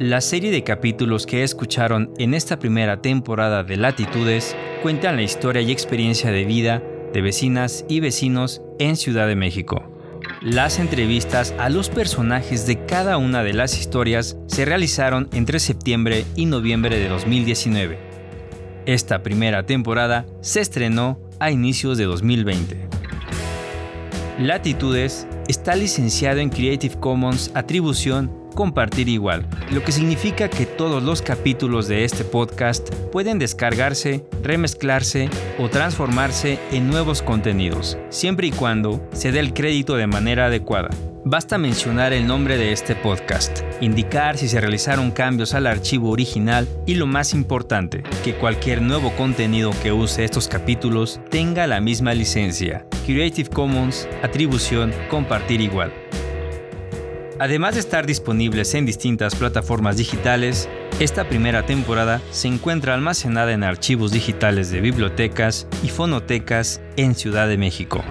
La serie de capítulos que escucharon en esta primera temporada de Latitudes cuentan la historia y experiencia de vida de vecinas y vecinos en Ciudad de México. Las entrevistas a los personajes de cada una de las historias se realizaron entre septiembre y noviembre de 2019. Esta primera temporada se estrenó a inicios de 2020. Latitudes está licenciado en Creative Commons Atribución Compartir Igual, lo que significa que todos los capítulos de este podcast pueden descargarse, remezclarse o transformarse en nuevos contenidos, siempre y cuando se dé el crédito de manera adecuada. Basta mencionar el nombre de este podcast, indicar si se realizaron cambios al archivo original y lo más importante, que cualquier nuevo contenido que use estos capítulos tenga la misma licencia, Creative Commons, atribución, compartir igual. Además de estar disponibles en distintas plataformas digitales, esta primera temporada se encuentra almacenada en archivos digitales de bibliotecas y fonotecas en Ciudad de México.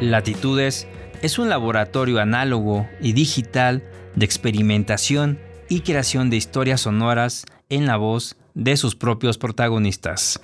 Latitudes es un laboratorio análogo y digital de experimentación y creación de historias sonoras en la voz de sus propios protagonistas.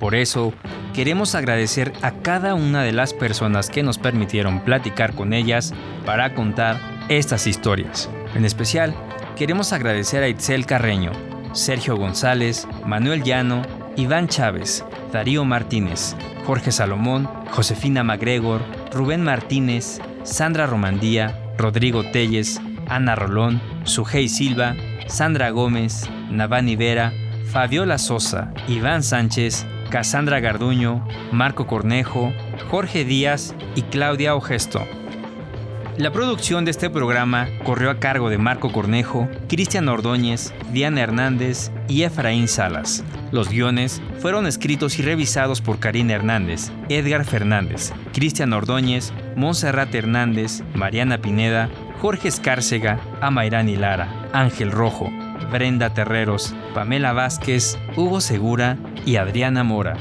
Por eso, queremos agradecer a cada una de las personas que nos permitieron platicar con ellas para contar estas historias. En especial, queremos agradecer a Itzel Carreño, Sergio González, Manuel Llano, Iván Chávez, Darío Martínez, Jorge Salomón, Josefina MacGregor, Rubén Martínez, Sandra Romandía, Rodrigo Telles, Ana Rolón, Sujei Silva, Sandra Gómez, Navani Vera, Fabiola Sosa, Iván Sánchez, Casandra Garduño, Marco Cornejo, Jorge Díaz y Claudia Ogesto. La producción de este programa corrió a cargo de Marco Cornejo, Cristian Ordóñez, Diana Hernández y Efraín Salas. Los guiones fueron escritos y revisados por Karina Hernández, Edgar Fernández, Cristian Ordóñez, Montserrat Hernández, Mariana Pineda, Jorge Escárcega, Amairani Lara, Ángel Rojo, Brenda Terreros, Pamela Vázquez, Hugo Segura y Adriana Mora.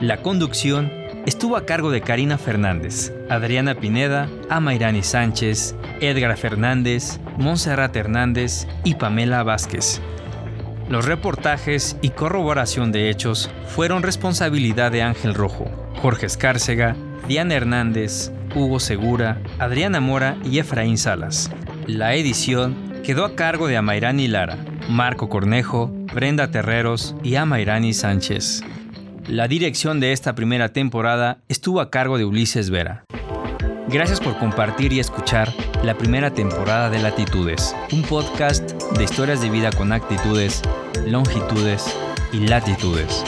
La conducción estuvo a cargo de Karina Fernández, Adriana Pineda, Amairani Sánchez, Edgar Fernández, Montserrat Hernández y Pamela Vázquez. Los reportajes y corroboración de hechos fueron responsabilidad de Ángel Rojo, Jorge Escárcega, Diana Hernández, Hugo Segura, Adriana Mora y Efraín Salas. La edición quedó a cargo de Amairani Lara, Marco Cornejo, Brenda Terreros y Amairani Sánchez. La dirección de esta primera temporada estuvo a cargo de Ulises Vera. Gracias por compartir y escuchar la primera temporada de Latitudes, un podcast de historias de vida con actitudes, longitudes y latitudes.